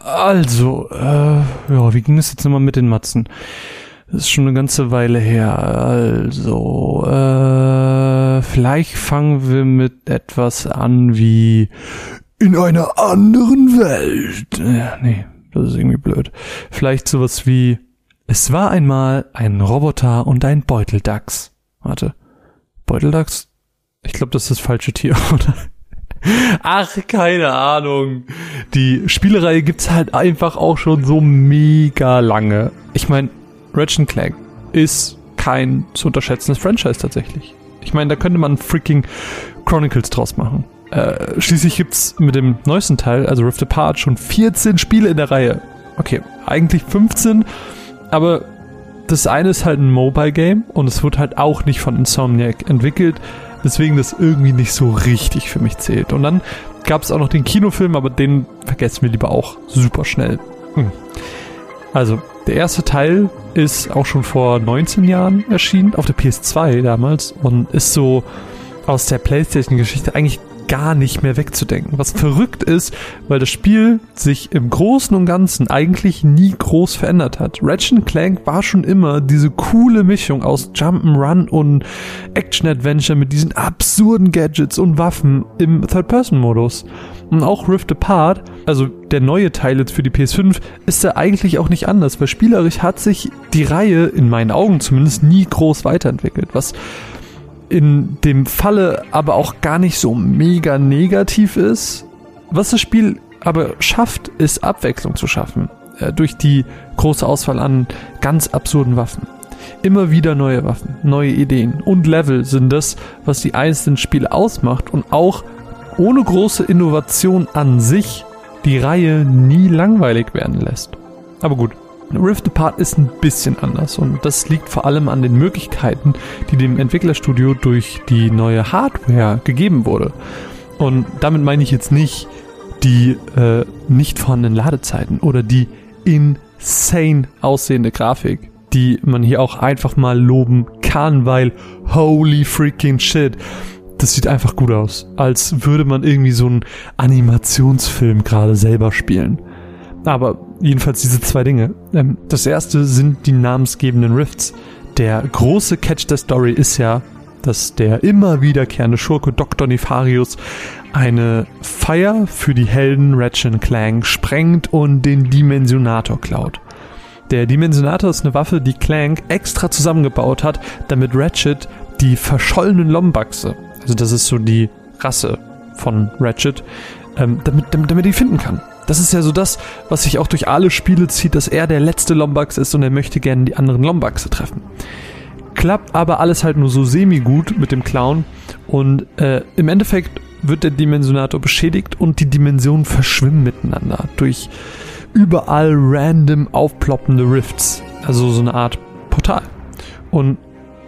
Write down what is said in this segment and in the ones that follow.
Also, äh, ja, wie ging es jetzt nochmal mit den Matzen? Das ist schon eine ganze Weile her. Also, äh, vielleicht fangen wir mit etwas an wie in einer anderen Welt. Ja, nee, das ist irgendwie blöd. Vielleicht sowas wie es war einmal ein Roboter und ein Beuteldachs. Warte. Beuteldachs? Ich glaube, das ist das falsche Tier, oder? Ach, keine Ahnung. Die Spielereihe gibt's halt einfach auch schon so mega lange. Ich meine, Ratchet Clank ist kein zu unterschätzendes Franchise tatsächlich. Ich meine, da könnte man freaking Chronicles draus machen. Äh, schließlich gibt's mit dem neuesten Teil, also Rift Apart, schon 14 Spiele in der Reihe. Okay, eigentlich 15, aber das eine ist halt ein Mobile Game und es wird halt auch nicht von Insomniac entwickelt, deswegen das irgendwie nicht so richtig für mich zählt. Und dann gab es auch noch den Kinofilm, aber den vergessen wir lieber auch super schnell. Hm. Also, der erste Teil ist auch schon vor 19 Jahren erschienen, auf der PS2 damals, und ist so aus der PlayStation-Geschichte eigentlich gar nicht mehr wegzudenken. Was verrückt ist, weil das Spiel sich im Großen und Ganzen eigentlich nie groß verändert hat. Ratchet Clank war schon immer diese coole Mischung aus Jump'n'Run und Action-Adventure mit diesen absurden Gadgets und Waffen im Third-Person-Modus. Und auch Rift Apart, also der neue Teil jetzt für die PS5, ist da eigentlich auch nicht anders, weil spielerisch hat sich die Reihe, in meinen Augen zumindest, nie groß weiterentwickelt. Was in dem Falle aber auch gar nicht so mega negativ ist. Was das Spiel aber schafft, ist Abwechslung zu schaffen. Äh, durch die große Auswahl an ganz absurden Waffen. Immer wieder neue Waffen, neue Ideen und Level sind das, was die einzelnen Spiele ausmacht und auch ohne große Innovation an sich die Reihe nie langweilig werden lässt. Aber gut, Rift Apart ist ein bisschen anders und das liegt vor allem an den Möglichkeiten, die dem Entwicklerstudio durch die neue Hardware gegeben wurde. Und damit meine ich jetzt nicht die äh, nicht vorhandenen Ladezeiten oder die insane aussehende Grafik, die man hier auch einfach mal loben kann, weil holy freaking shit. Das sieht einfach gut aus, als würde man irgendwie so einen Animationsfilm gerade selber spielen. Aber jedenfalls diese zwei Dinge. Ähm, das erste sind die namensgebenden Rifts. Der große Catch der Story ist ja, dass der immer wiederkehrende Schurke Dr. Nefarius eine Feier für die Helden Ratchet Clank sprengt und den Dimensionator klaut. Der Dimensionator ist eine Waffe, die Clank extra zusammengebaut hat, damit Ratchet die verschollenen Lombaxe, also das ist so die Rasse von Ratchet, ähm, damit, damit, damit die finden kann. Das ist ja so das, was sich auch durch alle Spiele zieht, dass er der letzte Lombax ist und er möchte gerne die anderen Lombaxe treffen. Klappt aber alles halt nur so semi-gut mit dem Clown und äh, im Endeffekt wird der Dimensionator beschädigt und die Dimensionen verschwimmen miteinander durch überall random aufploppende Rifts. Also so eine Art Portal. Und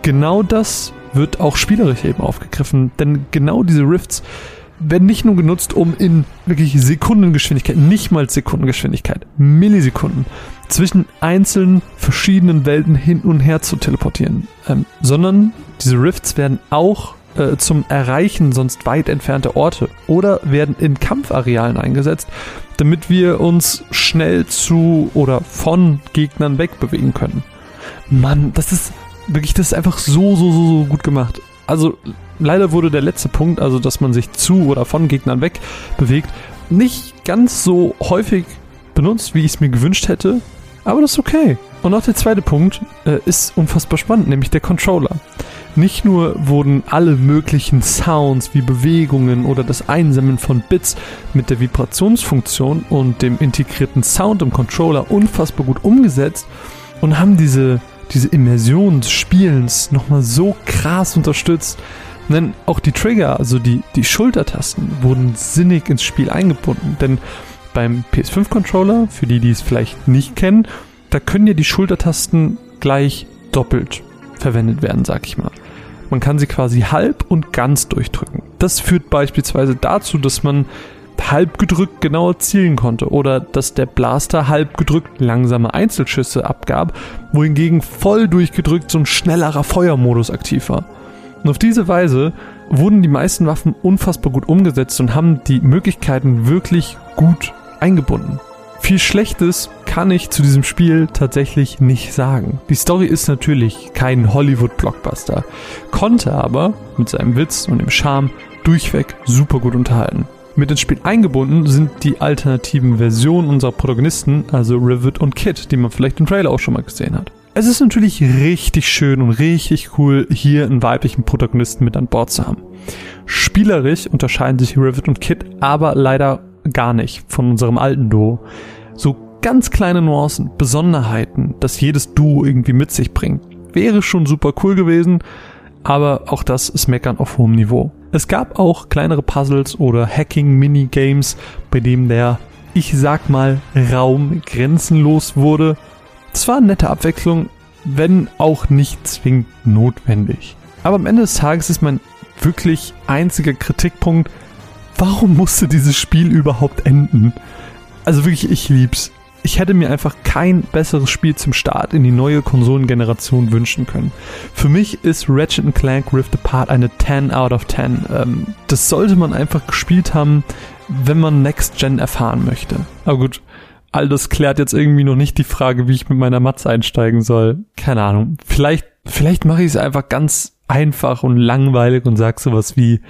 genau das wird auch spielerisch eben aufgegriffen, denn genau diese Rifts werden nicht nur genutzt, um in wirklich Sekundengeschwindigkeit, nicht mal Sekundengeschwindigkeit, Millisekunden zwischen einzelnen verschiedenen Welten hin und her zu teleportieren, ähm, sondern diese Rifts werden auch äh, zum Erreichen sonst weit entfernter Orte oder werden in Kampfarealen eingesetzt, damit wir uns schnell zu oder von Gegnern wegbewegen können. Mann, das ist wirklich, das ist einfach so, so, so, so gut gemacht. Also leider wurde der letzte Punkt, also dass man sich zu oder von Gegnern weg bewegt, nicht ganz so häufig benutzt, wie ich es mir gewünscht hätte. Aber das ist okay. Und auch der zweite Punkt äh, ist unfassbar spannend, nämlich der Controller. Nicht nur wurden alle möglichen Sounds wie Bewegungen oder das Einsammeln von Bits mit der Vibrationsfunktion und dem integrierten Sound im Controller unfassbar gut umgesetzt und haben diese, diese Immersion des Spielens nochmal so krass unterstützt, denn auch die Trigger, also die, die Schultertasten, wurden sinnig ins Spiel eingebunden. Denn beim PS5-Controller, für die, die es vielleicht nicht kennen, da können ja die Schultertasten gleich doppelt verwendet werden, sag ich mal. Man kann sie quasi halb und ganz durchdrücken. Das führt beispielsweise dazu, dass man halb gedrückt genauer zielen konnte oder dass der Blaster halb gedrückt langsame Einzelschüsse abgab, wohingegen voll durchgedrückt so ein schnellerer Feuermodus aktiv war. Und auf diese Weise wurden die meisten Waffen unfassbar gut umgesetzt und haben die Möglichkeiten wirklich gut eingebunden. Viel Schlechtes kann ich zu diesem Spiel tatsächlich nicht sagen. Die Story ist natürlich kein Hollywood-Blockbuster, konnte aber mit seinem Witz und dem Charme durchweg super gut unterhalten. Mit ins Spiel eingebunden sind die alternativen Versionen unserer Protagonisten, also Rivet und Kit, die man vielleicht im Trailer auch schon mal gesehen hat. Es ist natürlich richtig schön und richtig cool, hier einen weiblichen Protagonisten mit an Bord zu haben. Spielerisch unterscheiden sich Rivet und Kit aber leider gar nicht von unserem alten Duo so ganz kleine Nuancen, Besonderheiten, dass jedes Duo irgendwie mit sich bringt. Wäre schon super cool gewesen, aber auch das ist Meckern auf hohem Niveau. Es gab auch kleinere Puzzles oder Hacking-Minigames, bei dem der, ich sag mal, Raum grenzenlos wurde. Es war eine nette Abwechslung, wenn auch nicht zwingend notwendig. Aber am Ende des Tages ist mein wirklich einziger Kritikpunkt, warum musste dieses Spiel überhaupt enden? Also wirklich, ich lieb's. Ich hätte mir einfach kein besseres Spiel zum Start in die neue Konsolengeneration wünschen können. Für mich ist Ratchet Clank Rift Apart eine 10 out of 10. Ähm, das sollte man einfach gespielt haben, wenn man Next Gen erfahren möchte. Aber gut, all das klärt jetzt irgendwie noch nicht die Frage, wie ich mit meiner Matz einsteigen soll. Keine Ahnung. Vielleicht, vielleicht mache ich es einfach ganz einfach und langweilig und sag sowas wie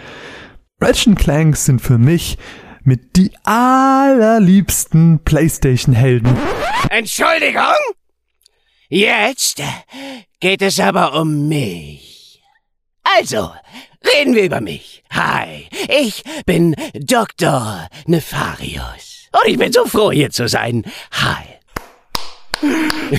Ratchet Clank sind für mich mit die allerliebsten PlayStation-Helden. Entschuldigung? Jetzt geht es aber um mich. Also, reden wir über mich. Hi, ich bin Dr. Nefarius. Und ich bin so froh, hier zu sein. Hi.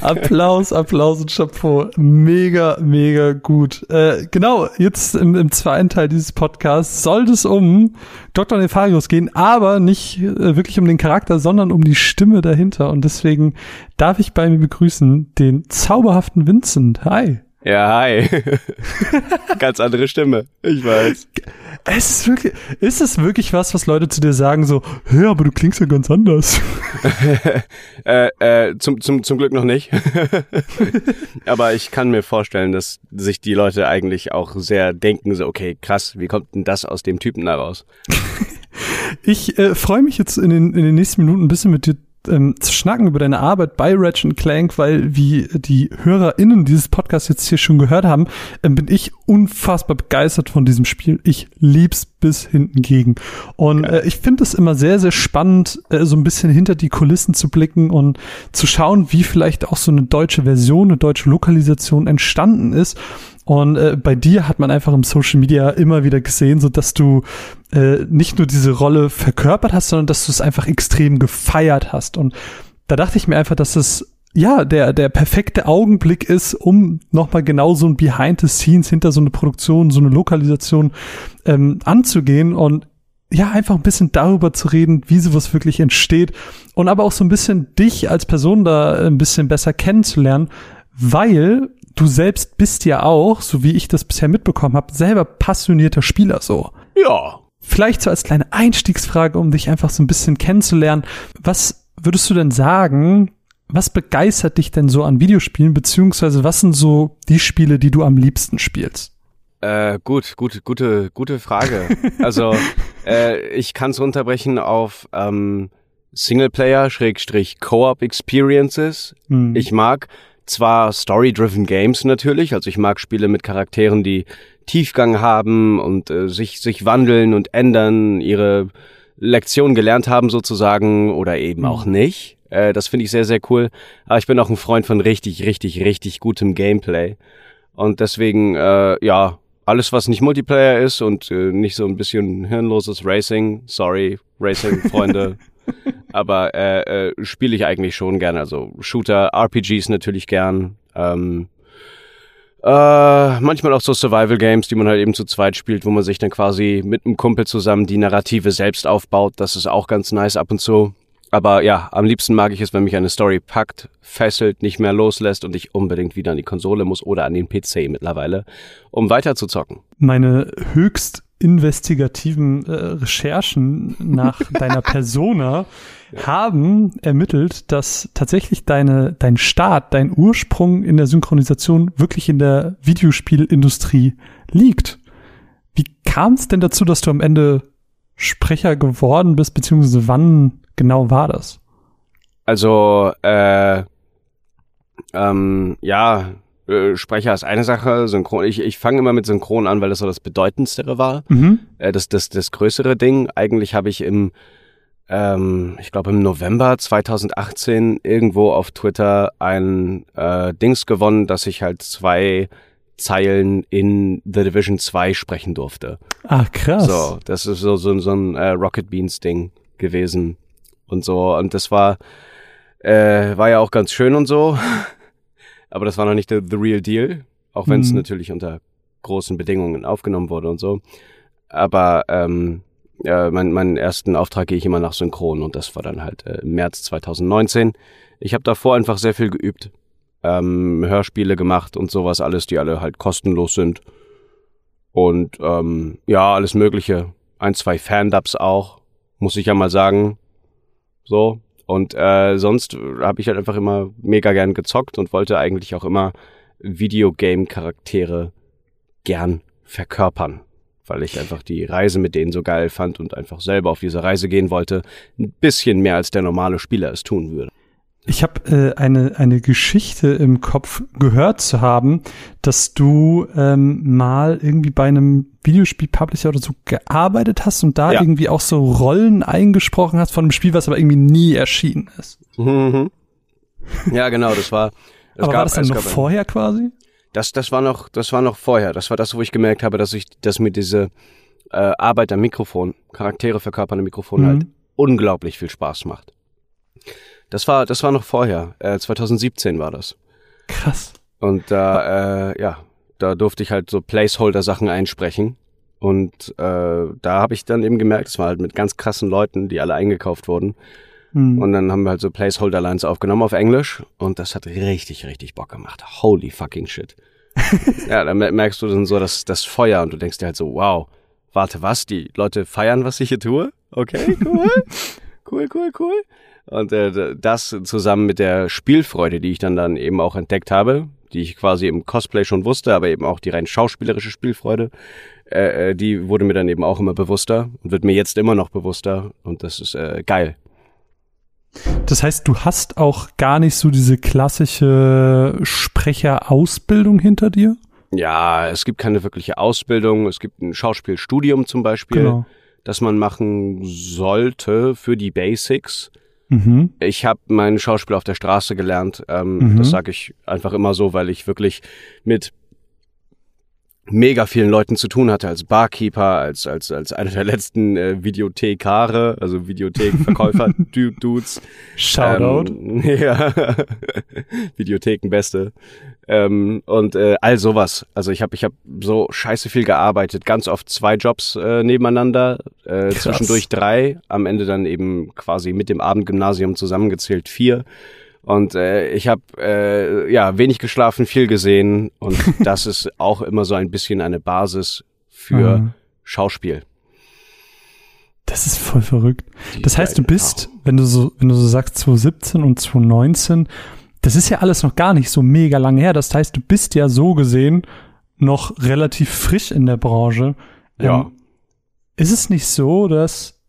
Applaus, Applaus und Chapeau. Mega, mega gut. Äh, genau, jetzt im, im, zweiten Teil dieses Podcasts sollte es um Dr. Nefarius gehen, aber nicht äh, wirklich um den Charakter, sondern um die Stimme dahinter. Und deswegen darf ich bei mir begrüßen den zauberhaften Vincent. Hi. Ja, hi. Ganz andere Stimme. Ich weiß. Es ist wirklich, ist es wirklich was, was Leute zu dir sagen, so, hä, aber du klingst ja ganz anders. äh, äh, zum, zum, zum Glück noch nicht. aber ich kann mir vorstellen, dass sich die Leute eigentlich auch sehr denken, so, okay, krass, wie kommt denn das aus dem Typen da raus? ich äh, freue mich jetzt in den, in den nächsten Minuten ein bisschen mit dir ähm, zu schnacken über deine Arbeit bei Ratchet Clank, weil wie die HörerInnen dieses Podcasts jetzt hier schon gehört haben, ähm, bin ich unfassbar begeistert von diesem Spiel. Ich lieb's bis hinten gegen. Und äh, ich finde es immer sehr, sehr spannend, äh, so ein bisschen hinter die Kulissen zu blicken und zu schauen, wie vielleicht auch so eine deutsche Version, eine deutsche Lokalisation entstanden ist und äh, bei dir hat man einfach im Social Media immer wieder gesehen, so dass du äh, nicht nur diese Rolle verkörpert hast, sondern dass du es einfach extrem gefeiert hast. Und da dachte ich mir einfach, dass es ja der der perfekte Augenblick ist, um nochmal genau so ein Behind the Scenes hinter so eine Produktion, so eine Lokalisation ähm, anzugehen und ja, einfach ein bisschen darüber zu reden, wie sowas wirklich entsteht und aber auch so ein bisschen dich als Person da ein bisschen besser kennenzulernen, weil du selbst bist ja auch, so wie ich das bisher mitbekommen habe, selber passionierter Spieler so. Ja. Vielleicht so als kleine Einstiegsfrage, um dich einfach so ein bisschen kennenzulernen. Was würdest du denn sagen, was begeistert dich denn so an Videospielen, beziehungsweise was sind so die Spiele, die du am liebsten spielst? Äh, gut, gut, gute, gute Frage. also, äh, ich kann es runterbrechen auf ähm, Singleplayer, Schrägstrich, Co-op Experiences. Hm. Ich mag zwar story-driven Games natürlich, also ich mag Spiele mit Charakteren, die Tiefgang haben und äh, sich, sich wandeln und ändern, ihre Lektion gelernt haben sozusagen oder eben mhm. auch nicht. Äh, das finde ich sehr, sehr cool. Aber ich bin auch ein Freund von richtig, richtig, richtig gutem Gameplay. Und deswegen, äh, ja, alles, was nicht Multiplayer ist und äh, nicht so ein bisschen hirnloses Racing, sorry, Racing-Freunde. aber äh, äh, spiele ich eigentlich schon gern. Also Shooter, RPGs natürlich gern. Ähm, äh, manchmal auch so Survival Games, die man halt eben zu zweit spielt, wo man sich dann quasi mit einem Kumpel zusammen die Narrative selbst aufbaut. Das ist auch ganz nice ab und zu. Aber ja, am liebsten mag ich es, wenn mich eine Story packt, fesselt, nicht mehr loslässt und ich unbedingt wieder an die Konsole muss oder an den PC mittlerweile, um weiter zu zocken. Meine höchst investigativen äh, Recherchen nach deiner Persona haben ermittelt, dass tatsächlich deine, dein Start, dein Ursprung in der Synchronisation wirklich in der Videospielindustrie liegt. Wie kam es denn dazu, dass du am Ende Sprecher geworden bist, beziehungsweise wann genau war das? Also, äh, ähm, ja, äh, Sprecher ist eine Sache, Synchron. Ich, ich fange immer mit Synchron an, weil das so das Bedeutendste war. Mhm. Äh, das, das, das größere Ding. Eigentlich habe ich im, ähm, ich glaube im November 2018 irgendwo auf Twitter ein äh, Dings gewonnen, dass ich halt zwei Zeilen in The Division 2 sprechen durfte. Ah, krass. So, das ist so, so, so ein äh, Rocket Beans Ding gewesen und so. Und das war, äh, war ja auch ganz schön und so. Aber das war noch nicht the, the real deal. Auch wenn es Mhm. natürlich unter großen Bedingungen aufgenommen wurde und so. Aber ähm, ja, mein, meinen ersten Auftrag gehe ich immer nach Synchron und das war dann halt äh, im März 2019. Ich habe davor einfach sehr viel geübt. Ähm, Hörspiele gemacht und sowas alles, die alle halt kostenlos sind. Und ähm, ja, alles Mögliche. Ein, zwei Fan-Dubs auch, muss ich ja mal sagen. So. Und äh, sonst habe ich halt einfach immer mega gern gezockt und wollte eigentlich auch immer Videogame-Charaktere gern verkörpern. Weil ich einfach die Reise mit denen so geil fand und einfach selber auf diese Reise gehen wollte. Ein bisschen mehr als der normale Spieler es tun würde. Ich habe äh, eine, eine Geschichte im Kopf gehört zu haben, dass du ähm, mal irgendwie bei einem Videospiel-Publisher oder so gearbeitet hast und da Ja. irgendwie auch so Rollen eingesprochen hast von einem Spiel, was aber irgendwie nie erschienen ist. Mhm. Ja, genau, das war. Es aber war das dann noch gab vorher quasi? Das, das war noch, das war noch vorher. Das war das, wo ich gemerkt habe, dass ich, dass mir diese äh, Arbeit am Mikrofon, Charaktere verkörpern am Mikrofon Mhm. halt unglaublich viel Spaß macht. Das war, das war noch vorher. Äh, 2017 war das. Krass. Und da, äh, ja, da durfte ich halt so Placeholder-Sachen einsprechen. Und äh, da habe ich dann eben gemerkt, es war halt mit ganz krassen Leuten, die alle eingekauft wurden. Hm. Und dann haben wir halt so Placeholder-Lines aufgenommen auf Englisch und das hat richtig, richtig Bock gemacht. Holy fucking shit. ja, dann mer- merkst du dann so das, das Feuer und du denkst dir halt so, wow, warte, was? Die Leute feiern, was ich hier tue? Okay, cool. cool, cool, cool. Und äh, das zusammen mit der Spielfreude, die ich dann dann eben auch entdeckt habe, die ich quasi im Cosplay schon wusste, aber eben auch die rein schauspielerische Spielfreude, äh, äh, die wurde mir dann eben auch immer bewusster und wird mir jetzt immer noch bewusster und das ist äh, geil. Das heißt, du hast auch gar nicht so diese klassische Sprecherausbildung hinter dir? Ja, es gibt keine wirkliche Ausbildung. Es gibt ein Schauspielstudium zum Beispiel, Genau. das man machen sollte für die Basics. Mhm. Ich habe mein Schauspiel auf der Straße gelernt. Ähm, Mhm. Das sage ich einfach immer so, weil ich wirklich mit mega vielen Leuten zu tun hatte als Barkeeper, als als als einer der letzten äh, Videothekare, also Videothekverkäufer Du- Dudes. Shoutout. Ähm, ja. Videothekenbeste. Ähm, und äh, all sowas. Also ich habe ich hab so scheiße viel gearbeitet, ganz oft zwei Jobs äh, nebeneinander, äh, Krass. zwischendurch drei, am Ende dann eben quasi mit dem Abendgymnasium zusammengezählt vier. Und äh, ich habe äh, ja wenig geschlafen, viel gesehen und das ist auch immer so ein bisschen eine Basis für Mhm. Schauspiel. Das ist voll verrückt. Die Das heißt, du bist, wenn du so, wenn du so sagst 2017 und 2019, das ist ja alles noch gar nicht so mega lange her. Das heißt, du bist ja so gesehen noch relativ frisch in der Branche. Ja. Ähm, ist es nicht so, dass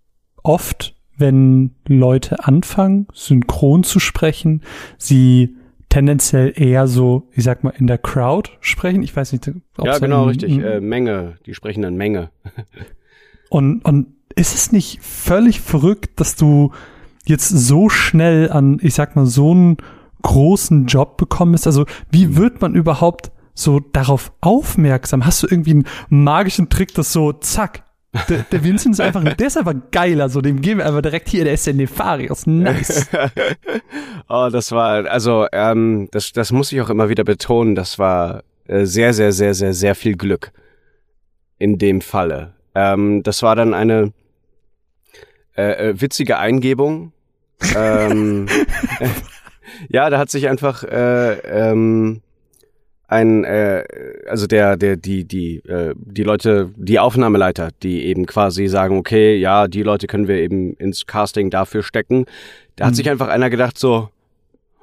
oft, wenn Leute anfangen, synchron zu sprechen, sie tendenziell eher so, ich sag mal, in der Crowd sprechen? Ich weiß nicht, ob Ja, es genau, ein- richtig. Äh, Menge, die sprechen dann Menge. Und, und ist es nicht völlig verrückt, dass du jetzt so schnell an, ich sag mal, so einen großen Job bekommen bist? Also, wie wird man überhaupt so darauf aufmerksam? Hast du irgendwie einen magischen Trick, dass so, zack, der, der Vincent ist einfach, der ist einfach geiler, so, dem geben wir einfach direkt hier, der ist der Nefarius, nice. oh, das war, also, ähm, das, das muss ich auch immer wieder betonen, das war äh, sehr, sehr, sehr, sehr, sehr viel Glück in dem Falle. Ähm, das war dann eine äh, äh, witzige Eingebung. ähm, ja, da hat sich einfach äh, ähm, ein, äh, also der, der, die, die, äh, die Leute, die Aufnahmeleiter, die eben quasi sagen, okay, ja, die Leute können wir eben ins Casting dafür stecken. Da hat Mhm. sich einfach einer gedacht so,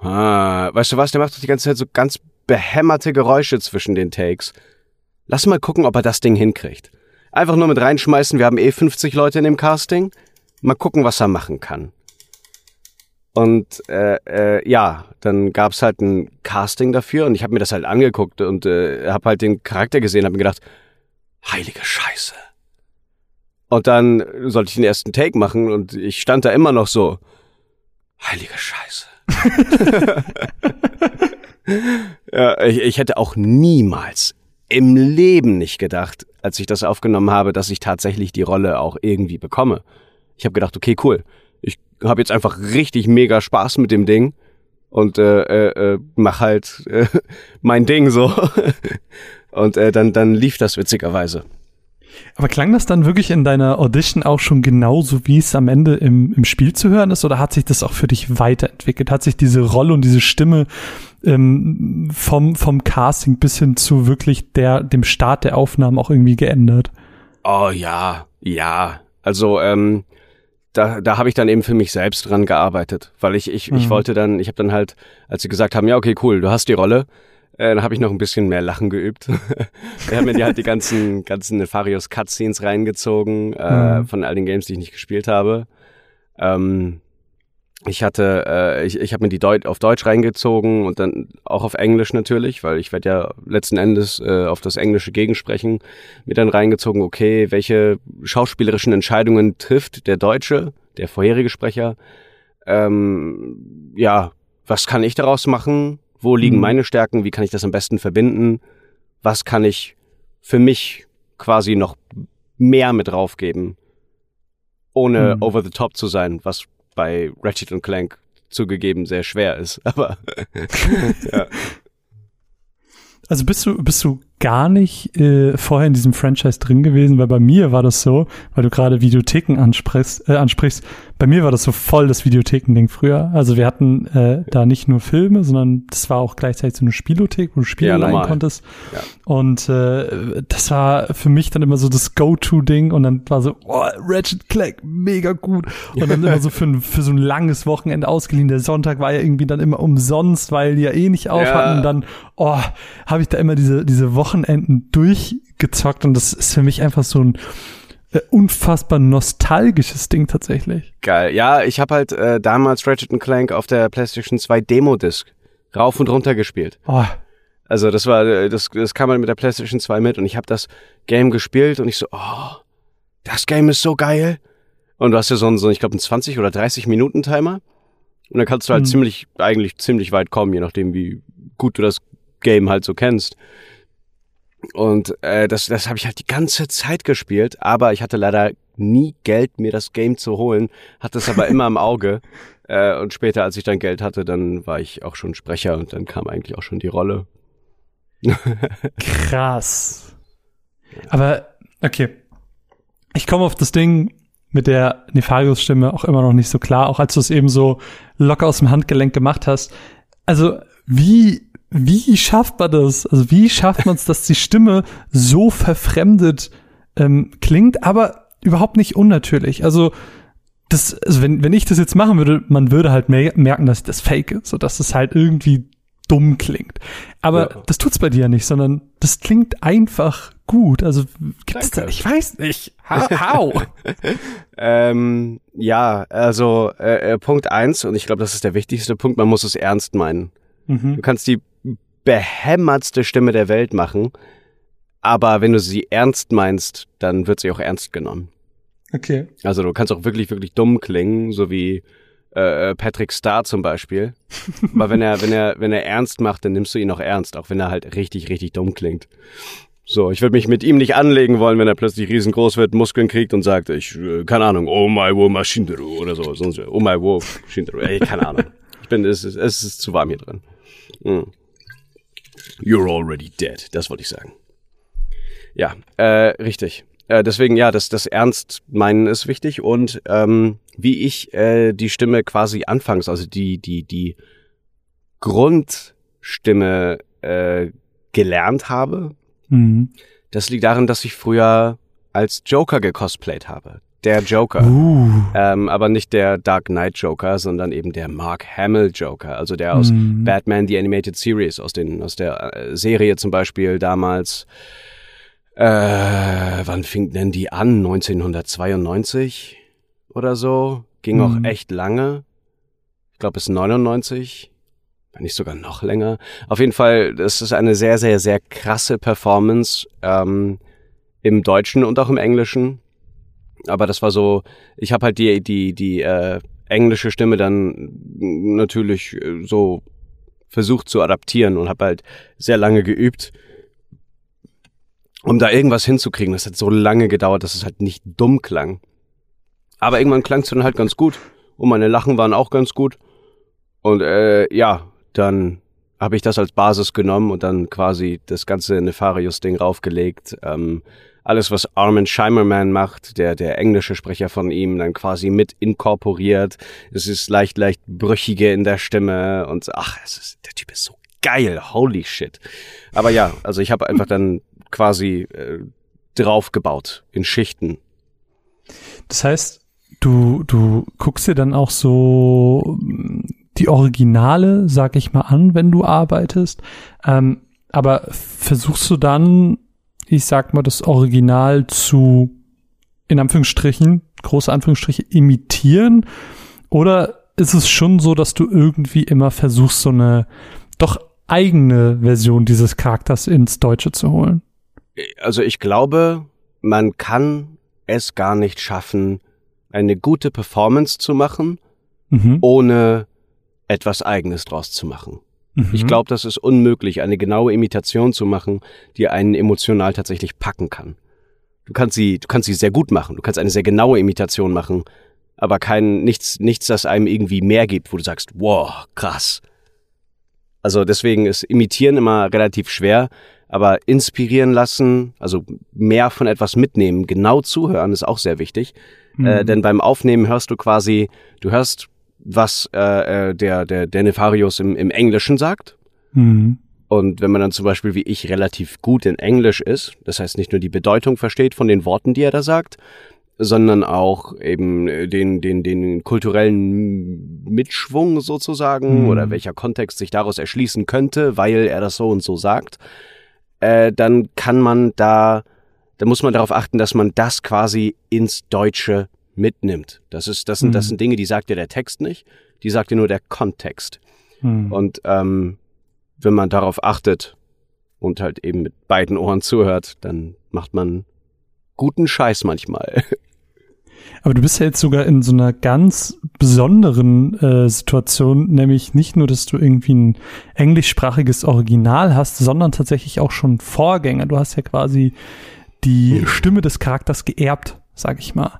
ah, weißt du was, der macht doch die ganze Zeit so ganz behämmerte Geräusche zwischen den Takes. Lass mal gucken, ob er das Ding hinkriegt. Einfach nur mit reinschmeißen, wir haben eh 50 Leute in dem Casting. Mal gucken, was er machen kann. Und äh, äh, ja, dann gab's halt ein Casting dafür und ich habe mir das halt angeguckt und äh, habe halt den Charakter gesehen, habe mir gedacht, heilige Scheiße. Und dann sollte ich den ersten Take machen und ich stand da immer noch so, heilige Scheiße. ja, ich, ich hätte auch niemals im Leben nicht gedacht, als ich das aufgenommen habe, dass ich tatsächlich die Rolle auch irgendwie bekomme. Ich habe gedacht, okay, cool. Habe jetzt einfach richtig mega Spaß mit dem Ding und äh, äh, äh mach halt äh, mein Ding so. und äh, dann dann lief das witzigerweise. Aber klang das dann wirklich in deiner Audition auch schon genauso, wie es am Ende im, im Spiel zu hören ist? Oder hat sich das auch für dich weiterentwickelt? Hat sich diese Rolle und diese Stimme ähm, vom, vom Casting bis hin zu wirklich der, dem Start der Aufnahmen auch irgendwie geändert? Oh ja, ja. Also, ähm, da, da habe ich dann eben für mich selbst dran gearbeitet, weil ich, ich, mhm. ich wollte dann, ich habe dann halt, als sie gesagt haben, ja, okay, cool, du hast die Rolle, äh, dann habe ich noch ein bisschen mehr Lachen geübt. Wir haben mir halt die ganzen, ganzen Nefarious Cutscenes reingezogen äh, mhm. von all den Games, die ich nicht gespielt habe. Ähm, ich hatte, äh, ich, ich habe mir die Deut auf Deutsch reingezogen und dann auch auf Englisch natürlich, weil ich werde ja letzten Endes äh, auf das Englische gegensprechen, mir dann reingezogen, okay, welche schauspielerischen Entscheidungen trifft der Deutsche, der vorherige Sprecher? Ähm, ja, was kann ich daraus machen? Wo liegen mhm. meine Stärken? Wie kann ich das am besten verbinden? Was kann ich für mich quasi noch mehr mit draufgeben, ohne mhm. over the top zu sein, was bei Ratchet und Clank zugegeben sehr schwer ist. Aber ja. Also bist du, bist du gar nicht äh, vorher in diesem Franchise drin gewesen, weil bei mir war das so, weil du gerade Videotheken ansprichst, äh, ansprichst, bei mir war das so voll das Videothekending früher. Also wir hatten äh, da nicht nur Filme, sondern das war auch gleichzeitig so eine Spielothek, wo du Spiele ja, leihen konntest. Ja. Und äh, das war für mich dann immer so das Go-To-Ding und dann war so, oh, Ratchet Clank, mega gut. Und dann immer so für, für so ein langes Wochenende ausgeliehen. Der Sonntag war ja irgendwie dann immer umsonst, weil die ja eh nicht auf ja. hatten. Und dann, oh, habe ich da immer diese, diese Wochenenden durchgezockt und das ist für mich einfach so ein äh, unfassbar nostalgisches Ding tatsächlich. Geil. Ja, ich habe halt äh, damals Ratchet Clank auf der PlayStation 2 Demo-Disc rauf und runter gespielt. Oh. Also das war, äh, das, das kam halt mit der PlayStation 2 mit und ich habe das Game gespielt und ich so, oh, das Game ist so geil. Und du hast ja so einen, so, ich glaube, einen 20 oder 30 Minuten Timer. Und dann kannst du halt hm. ziemlich, eigentlich ziemlich weit kommen, je nachdem, wie gut du das Game halt so kennst. Und äh, das, das habe ich halt die ganze Zeit gespielt, aber ich hatte leider nie Geld, mir das Game zu holen, hatte es aber immer im Auge. Äh, und später, als ich dann Geld hatte, dann war ich auch schon Sprecher und dann kam eigentlich auch schon die Rolle. Krass. Aber, okay. Ich komme auf das Ding mit der Nefarius-Stimme auch immer noch nicht so klar, auch als du es eben so locker aus dem Handgelenk gemacht hast. Also, wie wie schafft man das? Also wie schafft man es, dass die Stimme so verfremdet ähm, klingt, aber überhaupt nicht unnatürlich? Also das, also wenn, wenn ich das jetzt machen würde, man würde halt merken, dass ich das fake, so dass es halt irgendwie dumm klingt. Aber ja. das tut's bei dir ja nicht, sondern das klingt einfach gut. Also gibt's Danke. da, ich weiß nicht. How? ähm, ja, also äh, äh, Punkt eins und ich glaube, das ist der wichtigste Punkt. Man muss es ernst meinen. Mhm. Du kannst die behämmertste Stimme der Welt machen. Aber wenn du sie ernst meinst, dann wird sie auch ernst genommen. Okay. Also du kannst auch wirklich, wirklich dumm klingen, so wie äh, Patrick Starr zum Beispiel. Aber wenn er, wenn er, wenn er ernst macht, dann nimmst du ihn auch ernst, auch wenn er halt richtig, richtig dumm klingt. So, ich würde mich mit ihm nicht anlegen wollen, wenn er plötzlich riesengroß wird, Muskeln kriegt und sagt, ich, äh, keine Ahnung, oh my wo Maschinderu oder so, sonst, oh my wo Maschinderu, ey, keine Ahnung. Ich bin, es ist, es ist zu warm hier drin. Mhm. You're already dead. Das wollte ich sagen. Ja, äh, richtig. Äh, deswegen, ja, das, das Ernst meinen ist wichtig und ähm, wie ich äh, die Stimme quasi anfangs, also die, die, die Grundstimme äh, gelernt habe, mhm. das liegt darin, dass ich früher als Joker gecosplayt habe der Joker. Uh. Ähm, aber nicht der Dark Knight Joker, sondern eben der Mark Hamill Joker, also der aus mm. Batman The Animated Series, aus, den, aus der äh, Serie zum Beispiel damals. Äh, wann fing denn die an? 1992 oder so? Ging auch Mhm. echt lange. Ich glaube bis 99. Wenn nicht sogar noch länger. Auf jeden Fall, das ist eine sehr, sehr, sehr krasse Performance ähm, im Deutschen und auch im Englischen. Aber das war so, ich habe halt die, die, die äh, englische Stimme dann natürlich äh, so versucht zu adaptieren und habe halt sehr lange geübt, um da irgendwas hinzukriegen. Das hat so lange gedauert, dass es halt nicht dumm klang. Aber irgendwann klang es dann halt ganz gut. Und meine Lachen waren auch ganz gut. Und äh, ja, dann habe ich das als Basis genommen und dann quasi das ganze Nefarius-Ding raufgelegt. Ähm, alles, was Armin Scheimerman macht, der, der englische Sprecher von ihm, dann quasi mit inkorporiert. Es ist leicht, leicht brüchige in der Stimme und ach, es ist, der Typ ist so geil, holy shit. Aber ja, also ich habe einfach dann quasi äh, draufgebaut in Schichten. Das heißt, du, du guckst dir dann auch so mm, die Originale, sag ich mal, an, wenn du arbeitest. Ähm, aber versuchst du dann, ich sag mal, das Original zu, in Anführungsstrichen, große Anführungsstriche, imitieren? Oder ist es schon so, dass du irgendwie immer versuchst, so eine doch eigene Version dieses Charakters ins Deutsche zu holen? Also ich glaube, man kann es gar nicht schaffen, eine gute Performance zu machen, Mhm. ohne etwas Eigenes draus zu machen. Mhm. Ich glaube, das ist unmöglich, eine genaue Imitation zu machen, die einen emotional tatsächlich packen kann. Du kannst sie, du kannst sie sehr gut machen. Du kannst eine sehr genaue Imitation machen, aber kein, nichts, nichts, das einem irgendwie mehr gibt, wo du sagst, wow, krass. Also deswegen ist Imitieren immer relativ schwer, aber inspirieren lassen, also mehr von etwas mitnehmen, genau zuhören, ist auch sehr wichtig. Mhm. Äh, denn beim Aufnehmen hörst du quasi, du hörst, was äh, äh, der, der, der Nefarius im, im Englischen sagt. Mhm. Und wenn man dann zum Beispiel wie ich relativ gut in Englisch ist, das heißt nicht nur die Bedeutung versteht von den Worten, die er da sagt, sondern auch eben äh, den, den, den kulturellen Mitschwung sozusagen Mhm. oder welcher Kontext sich daraus erschließen könnte, weil er das so und so sagt, äh, dann kann man da, da muss man darauf achten, dass man das quasi ins Deutsche mitnimmt. Das ist, das sind, das Mhm. sind Dinge, die sagt dir der Text nicht, die sagt dir nur der Kontext. Mhm. Und ähm, wenn man darauf achtet und halt eben mit beiden Ohren zuhört, dann macht man guten Scheiß manchmal. Aber du bist ja jetzt sogar in so einer ganz besonderen äh, Situation, nämlich nicht nur, dass du irgendwie ein englischsprachiges Original hast, sondern tatsächlich auch schon Vorgänger. Du hast ja quasi die Stimme des Charakters geerbt, sag ich mal.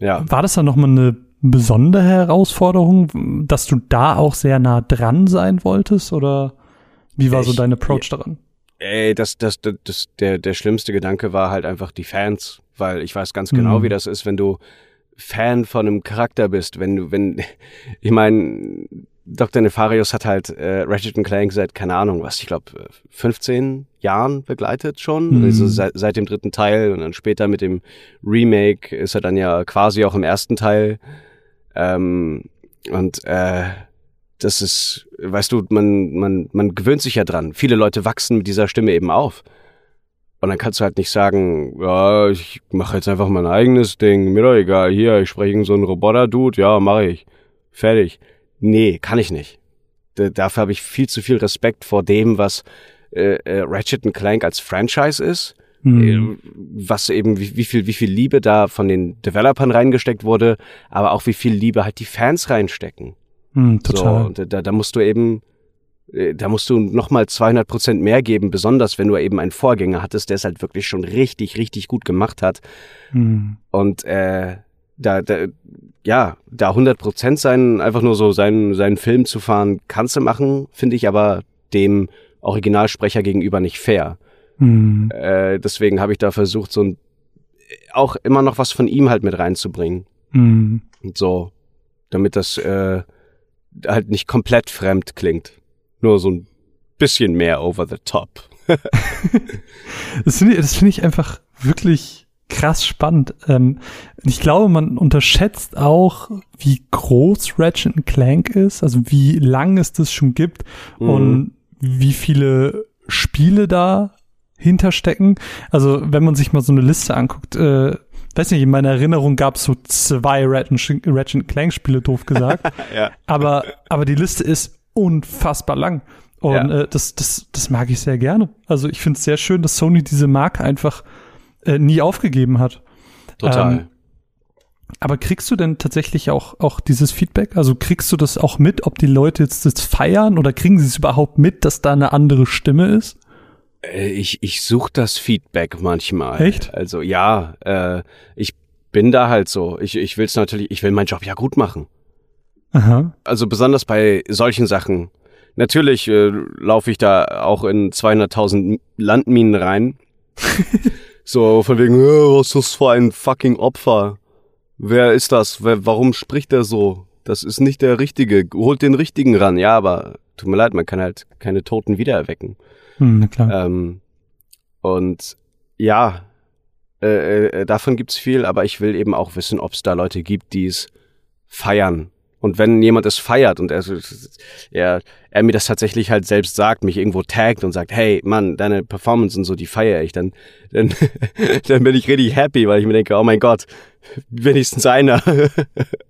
Ja. War das dann nochmal eine besondere Herausforderung, dass du da auch sehr nah dran sein wolltest? Oder wie war so Ich- dein Approach daran? Ey, das, das, das, das, der, der schlimmste Gedanke war halt einfach die Fans, weil ich weiß ganz genau, Mhm. wie das ist, wenn du Fan von einem Charakter bist, wenn du, wenn, ich meine, Dr. Nefarius hat halt äh, Ratchet Clank seit, keine Ahnung, was, ich glaube, 15 Jahren begleitet schon, Mhm. also seit, seit dem dritten Teil und dann später mit dem Remake ist er dann ja quasi auch im ersten Teil. Ähm, und äh, das ist, weißt du, man, man, man gewöhnt sich ja dran. Viele Leute wachsen mit dieser Stimme eben auf. Und dann kannst du halt nicht sagen, ja, ich mache jetzt einfach mein eigenes Ding, mir doch egal, hier, ich spreche irgend so einen Roboter-Dude, ja, mache ich. Fertig. Nee, kann ich nicht. D dafür habe ich viel zu viel Respekt vor dem, was äh, äh, Ratchet Clank als Franchise ist Mhm. äh, was eben, wie, wie viel, wie viel Liebe da von den Developern reingesteckt wurde, aber auch wie viel Liebe halt die Fans reinstecken. Mhm, total. So, und da, da musst du eben, äh, da musst du nochmal 200 Prozent mehr geben, besonders wenn du eben einen Vorgänger hattest, der es halt wirklich schon richtig, richtig gut gemacht hat. Mhm. Und äh, da, da, ja, da 100 Prozent sein, einfach nur so seinen, seinen Film zu fahren, kannst du machen, finde ich aber dem Originalsprecher gegenüber nicht fair. Mhm. Äh, deswegen habe ich da versucht, so ein, auch immer noch was von ihm halt mit reinzubringen. Mhm. Und so, damit das äh, halt nicht komplett fremd klingt. Nur so ein bisschen mehr over the top. Das finde ich, das finde ich einfach wirklich krass spannend. Ähm, ich glaube, man unterschätzt auch, wie groß Ratchet Clank ist, also wie lang es das schon gibt Mhm. und wie viele Spiele da hinterstecken. Also wenn man sich mal so eine Liste anguckt, äh, weiß nicht, in meiner Erinnerung gab es so zwei Ratchet, Ratchet Clank Spiele, doof gesagt. ja. Aber, aber die Liste ist unfassbar lang. Und ja. äh, das, das, das mag ich sehr gerne. Also ich finde es sehr schön, dass Sony diese Marke einfach äh, nie aufgegeben hat. Total. Ähm, aber kriegst du denn tatsächlich auch, auch dieses Feedback? Also kriegst du das auch mit, ob die Leute jetzt das feiern oder kriegen sie es überhaupt mit, dass da eine andere Stimme ist? Äh, ich, ich suche das Feedback manchmal. Echt? Also ja, äh, ich bin da halt so. Ich, ich will es natürlich, ich will meinen Job ja gut machen. Aha. Also besonders bei solchen Sachen. Natürlich äh, laufe ich da auch in 200.000 Landminen rein. so von wegen, was ist das für ein fucking Opfer? Wer ist das? Wer, warum spricht er so? Das ist nicht der Richtige. Holt den Richtigen ran. Ja, aber tut mir leid, man kann halt keine Toten wiedererwecken. Hm, na klar. Ähm, und ja, äh, äh, davon gibt's viel, aber ich will eben auch wissen, ob es da Leute gibt, die es feiern. Und wenn jemand es feiert und er, er, er mir das tatsächlich halt selbst sagt, mich irgendwo taggt und sagt, hey Mann, deine Performance und so, die feiere ich, dann, dann, dann bin ich richtig happy, weil ich mir denke, oh mein Gott, wenigstens einer.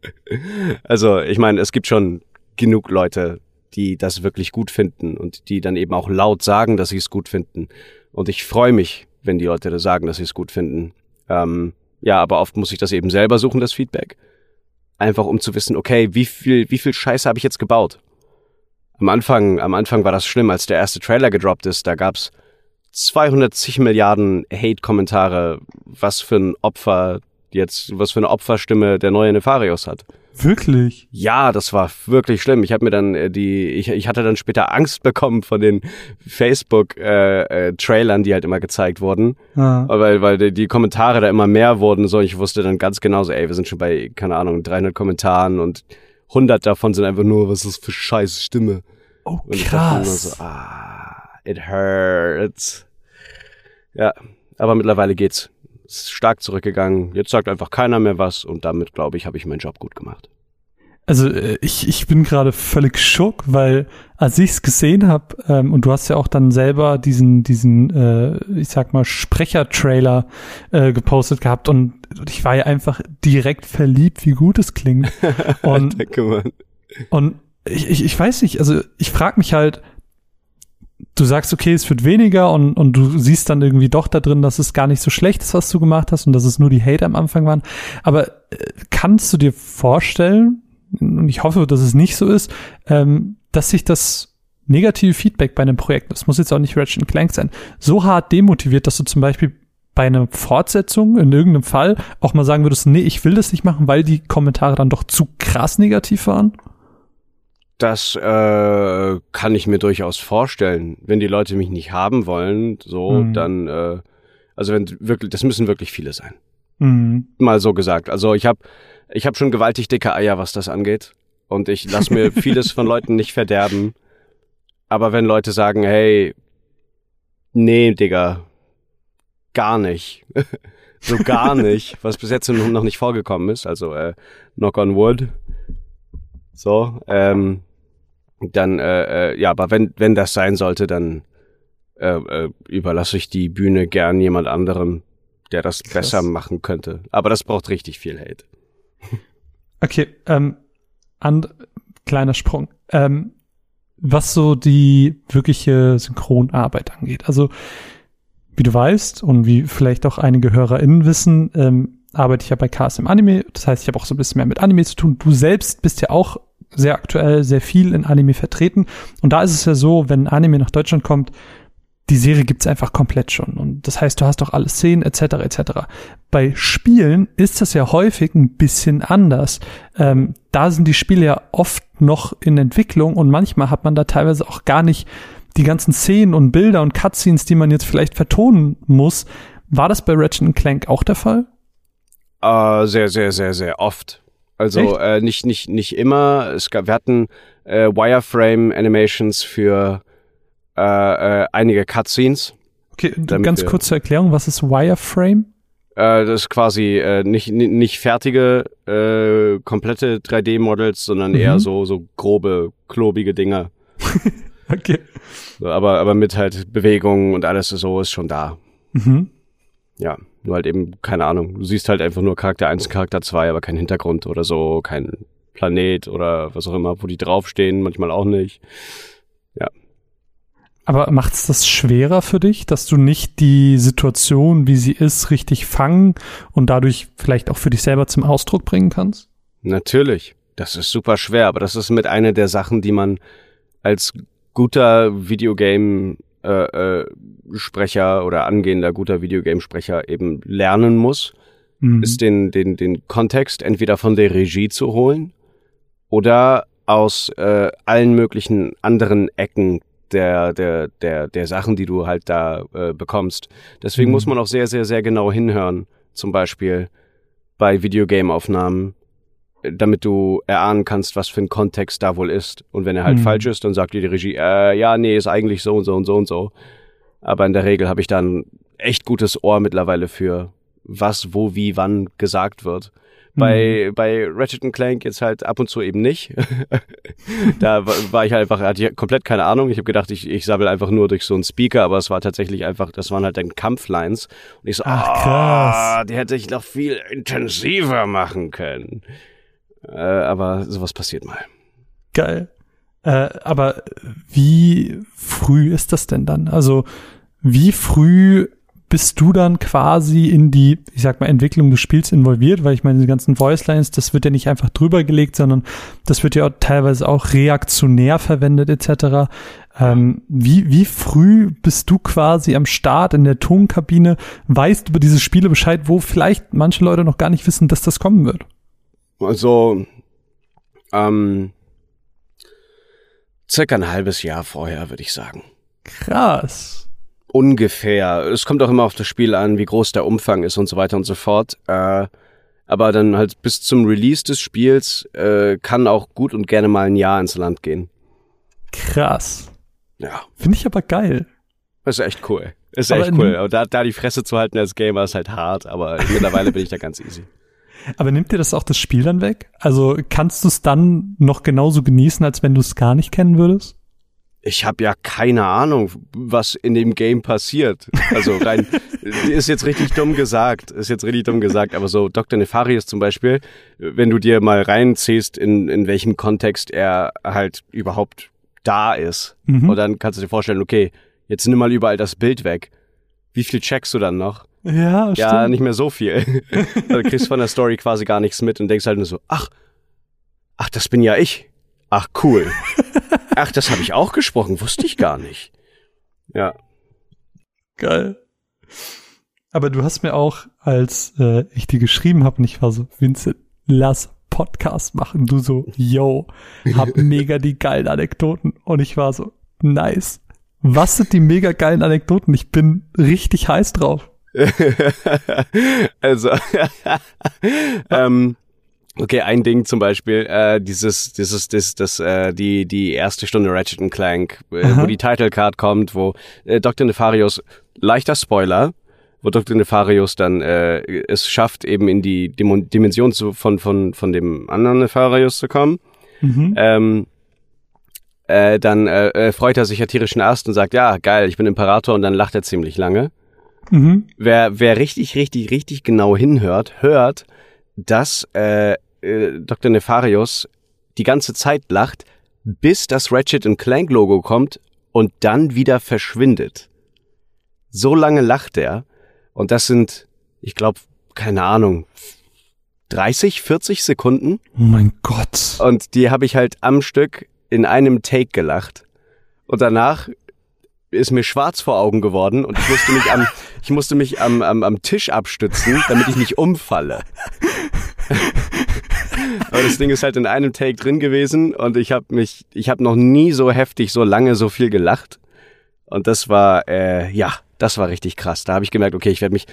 also ich meine, es gibt schon genug Leute, die das wirklich gut finden und die dann eben auch laut sagen, dass sie es gut finden. Und ich freue mich, wenn die Leute das sagen, dass sie es gut finden. Ähm, ja, aber oft muss ich das eben selber suchen, das Feedback. Einfach um zu wissen, okay, wie viel, wie viel Scheiße habe ich jetzt gebaut? Am Anfang, am Anfang war das schlimm, als der erste Trailer gedroppt ist, da gab's 210 Milliarden Hate-Kommentare, was für ein Opfer jetzt, was für eine Opferstimme der neue Nefarius hat. Wirklich? Ja, das war wirklich schlimm. Ich habe mir dann äh, die, ich, ich hatte dann später Angst bekommen von den Facebook-Trailern, äh, äh, die halt immer gezeigt wurden. Ah. Weil, weil die, die Kommentare da immer mehr wurden. So, ich wusste dann ganz genau so, ey, wir sind schon bei, keine Ahnung, 300 Kommentaren und 100 davon sind einfach nur, was ist das für scheiß Stimme. Oh, krass. So, ah, it hurts. Ja, aber mittlerweile geht's ist stark zurückgegangen. Jetzt sagt einfach keiner mehr was und damit, glaube ich, habe ich meinen Job gut gemacht. Also äh, ich, ich bin gerade völlig schock, weil als ich es gesehen habe, ähm, und du hast ja auch dann selber diesen, diesen, äh, ich sag mal, Sprecher-Trailer äh, gepostet gehabt und ich war ja einfach direkt verliebt, wie gut es klingt. Und, und ich, ich, ich weiß nicht, also ich frage mich halt, du sagst, okay, es wird weniger und, und du siehst dann irgendwie doch da drin, dass es gar nicht so schlecht ist, was du gemacht hast und dass es nur die Hater am Anfang waren. Aber äh, kannst du dir vorstellen, und ich hoffe, dass es nicht so ist, ähm, dass sich das negative Feedback bei einem Projekt, das muss jetzt auch nicht Ratchet Clank sein, so hart demotiviert, dass du zum Beispiel bei einer Fortsetzung in irgendeinem Fall auch mal sagen würdest, nee, ich will das nicht machen, weil die Kommentare dann doch zu krass negativ waren? Das äh, kann ich mir durchaus vorstellen. Wenn die Leute mich nicht haben wollen, so, mhm. dann, äh, also wenn wirklich, das müssen wirklich viele sein. Mhm. Mal so gesagt. Also ich habe ich hab schon gewaltig dicke Eier, was das angeht. Und ich lass mir vieles von Leuten nicht verderben. Aber wenn Leute sagen, hey, nee, Digga, gar nicht. so gar nicht, was bis jetzt noch nicht vorgekommen ist, also äh, knock on wood. So, ähm, dann, äh, äh, ja, aber wenn, wenn das sein sollte, dann äh, äh, überlasse ich die Bühne gern jemand anderem, der das Krass. besser machen könnte. Aber das braucht richtig viel Hate. Okay, ähm, and, kleiner Sprung. Ähm, was so die wirkliche Synchronarbeit angeht. Also, wie du weißt und wie vielleicht auch einige HörerInnen wissen, ähm, arbeite ich ja bei KSM Anime. Das heißt, ich habe auch so ein bisschen mehr mit Anime zu tun. Du selbst bist ja auch sehr aktuell sehr viel in Anime vertreten. Und da ist es ja so, wenn Anime nach Deutschland kommt, die Serie gibt's einfach komplett schon. Und das heißt, du hast doch alle Szenen etc. etc. Bei Spielen ist das ja häufig ein bisschen anders. Ähm, da sind die Spiele ja oft noch in Entwicklung und manchmal hat man da teilweise auch gar nicht die ganzen Szenen und Bilder und Cutscenes, die man jetzt vielleicht vertonen muss. War das bei Ratchet Clank auch der Fall? Uh, sehr, sehr, sehr, sehr oft. Also äh, nicht, nicht, nicht immer. Es gab, wir hatten äh, Wireframe Animations für äh, äh, einige Cutscenes. Okay, ganz kurze Erklärung, was ist Wireframe? Äh, das ist quasi äh, nicht, nicht fertige, komplette 3D-Models, sondern mhm. eher so, so grobe, klobige Dinger. Okay. So, aber, aber mit halt Bewegungen und alles so ist schon da. Mhm. Ja, nur halt eben, keine Ahnung, du siehst halt einfach nur Charakter 1 und Charakter 2, aber kein Hintergrund oder so, kein Planet oder was auch immer, wo die draufstehen, manchmal auch nicht. Ja. Aber macht's das schwerer für dich, dass du nicht die Situation, wie sie ist, richtig fangen und dadurch vielleicht auch für dich selber zum Ausdruck bringen kannst? Natürlich. Das ist super schwer, aber das ist mit einer der Sachen, die man als guter Videogame äh, äh, Sprecher oder angehender guter Videogame-Sprecher eben lernen muss, mhm. ist den, den, den Kontext entweder von der Regie zu holen oder aus äh, allen möglichen anderen Ecken der, der, der, der Sachen, die du halt da äh, bekommst. Deswegen mhm. muss man auch sehr, sehr, sehr genau hinhören. Zum Beispiel bei Videogame-Aufnahmen, damit du erahnen kannst, was für ein Kontext da wohl ist. Und wenn er halt mhm. falsch ist, dann sagt dir die Regie, äh, ja, nee, ist eigentlich so und so und so und so. Aber in der Regel habe ich dann echt gutes Ohr mittlerweile für was, wo, wie, wann gesagt wird. Bei, mhm. bei Ratchet Clank jetzt halt ab und zu eben nicht. da war ich halt einfach, hatte ich komplett keine Ahnung. Ich habe gedacht, ich, ich sabbel einfach nur durch so einen Speaker, aber es war tatsächlich einfach, das waren halt dann Kampflines. Und ich so, Ach, krass. Oh, die hätte ich noch viel intensiver machen können. Äh, aber sowas passiert mal. Geil. Äh, aber wie früh ist das denn dann? Also wie früh bist du dann quasi in die, ich sag mal, Entwicklung des Spiels involviert, weil ich meine, die ganzen Voicelines, das wird ja nicht einfach drüber gelegt, sondern das wird ja auch teilweise auch reaktionär verwendet etc. Ähm, wie, wie früh bist du quasi am Start in der Tonkabine, weißt über diese Spiele Bescheid, wo vielleicht manche Leute noch gar nicht wissen, dass das kommen wird? Also, ähm, circa ein halbes Jahr vorher, würde ich sagen. Krass. Ungefähr. Es kommt auch immer auf das Spiel an, wie groß der Umfang ist und so weiter und so fort. Äh, aber dann halt bis zum Release des Spiels äh, kann auch gut und gerne mal ein Jahr ins Land gehen. Krass. Ja. Finde ich aber geil. Das ist echt cool. Ist aber echt cool. Da, da die Fresse zu halten als Gamer ist halt hart, aber mittlerweile bin ich da ganz easy. Aber nimmt dir das auch das Spiel dann weg? Also kannst du es dann noch genauso genießen, als wenn du es gar nicht kennen würdest? ich habe ja keine Ahnung, was in dem Game passiert. Also rein, ist jetzt richtig dumm gesagt, ist jetzt richtig dumm gesagt, aber so Dr. Nefarius zum Beispiel, wenn du dir mal reinziehst, in, in welchem Kontext er halt überhaupt da ist, mhm. und dann kannst du dir vorstellen, okay, jetzt nimm mal überall das Bild weg. Wie viel checkst du dann noch? Ja, Ja, stimmt. nicht mehr so viel. du kriegst von der Story quasi gar nichts mit und denkst halt nur so, ach, ach, das bin ja ich. Ach, cool. Ach, das habe ich auch gesprochen, wusste ich gar nicht. Ja. Geil. Aber du hast mir auch, als äh, ich dir geschrieben habe, nicht war so, Vincent, lass Podcast machen. Du so, yo, hab mega die geilen Anekdoten. Und ich war so, nice. Was sind die mega geilen Anekdoten? Ich bin richtig heiß drauf. also, ähm, Okay, ein Ding zum Beispiel, äh, dieses, dieses, das, das, äh, die, die erste Stunde Ratchet Clank, äh, wo die Title Card kommt, wo äh, Dr. Nefarius, leichter Spoiler, wo Dr. Nefarius dann äh, es schafft, eben in die Dim Dimension zu, von, von, von dem anderen Nefarius zu kommen. Mhm. Ähm, äh, dann äh, äh, freut er sich ja tierischen Ast und sagt, ja, geil, ich bin Imperator und dann lacht er ziemlich lange. Mhm. Wer, wer richtig, richtig, richtig genau hinhört, hört, dass äh, äh, Dr. Nefarius die ganze Zeit lacht, bis das Ratchet Clank Logo kommt und dann wieder verschwindet. So lange lacht er und das sind, ich glaube, keine Ahnung, 30, 40 Sekunden. Oh mein Gott. Und die habe ich halt am Stück in einem Take gelacht. Und danach ist mir schwarz vor Augen geworden und ich musste mich am, ich musste mich am, am, am Tisch abstützen, damit ich nicht umfalle. Aber das Ding ist halt in einem Take drin gewesen und ich habe mich, ich habe noch nie so heftig, so lange, so viel gelacht. Und das war, äh, ja, das war richtig krass. Da habe ich gemerkt, okay, ich werde mich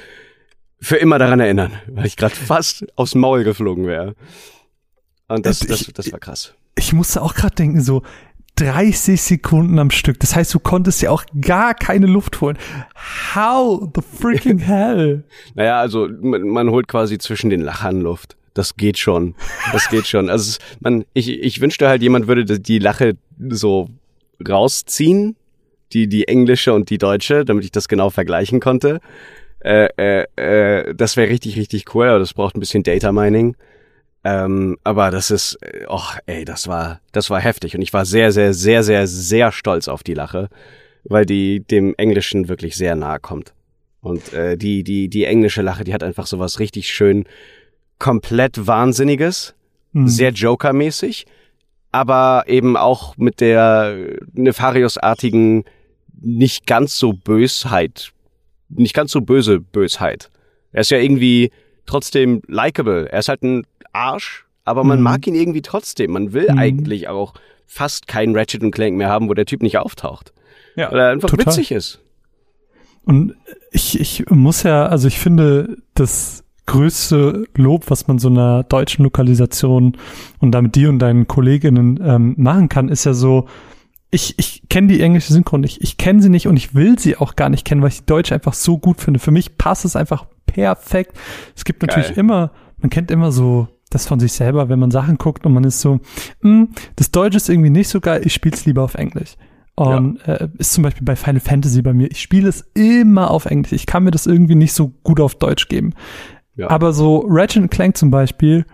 für immer daran erinnern, weil ich gerade fast aufs Maul geflogen wäre. Und das, das, das war krass. Ich musste auch gerade denken, so, 30 Sekunden am Stück. Das heißt, du konntest ja auch gar keine Luft holen. How the freaking hell? naja, also man, man, holt quasi zwischen den Lachern Luft. Das geht schon. Das geht schon. Also man, ich, ich wünschte halt, jemand würde die Lache so rausziehen, die, die englische und die deutsche, damit ich das genau vergleichen konnte. Äh, äh, äh, das wäre richtig, richtig cool, aber das braucht ein bisschen Data Mining. Ähm, aber das ist, oh, ey, das war, das war heftig und ich war sehr, sehr, sehr, sehr, sehr stolz auf die Lache, weil die dem Englischen wirklich sehr nahe kommt. Und äh, die, die, die englische Lache, die hat einfach sowas richtig schön komplett Wahnsinniges, mhm. sehr Joker-mäßig, aber eben auch mit der Nefarius-artigen, nicht ganz so Bösheit, nicht ganz so böse Bösheit. Er ist ja irgendwie trotzdem likable. Er ist halt ein Arsch, aber man mhm. mag ihn irgendwie trotzdem. Man will mhm. eigentlich auch fast keinen Ratchet und Clank mehr haben, wo der Typ nicht auftaucht. Ja, weil er einfach total. witzig ist. Und ich, ich muss ja, also ich finde, das größte Lob, was man so einer deutschen Lokalisation und damit dir und deinen Kolleginnen ähm, machen kann, ist ja so, ich, ich kenne die englische Synchron nicht, ich kenne sie nicht und ich will sie auch gar nicht kennen, weil ich die deutsche einfach so gut finde. Für mich passt es einfach perfekt. Es gibt natürlich Geil. immer, man kennt immer so das von sich selber, wenn man Sachen guckt und man ist so, hm, das Deutsche ist irgendwie nicht so geil, ich spiele es lieber auf Englisch. Und ja. äh, ist zum Beispiel bei Final Fantasy bei mir. Ich spiele es immer auf Englisch. Ich kann mir das irgendwie nicht so gut auf Deutsch geben. Ja. Aber so Ratchet Clank zum Beispiel,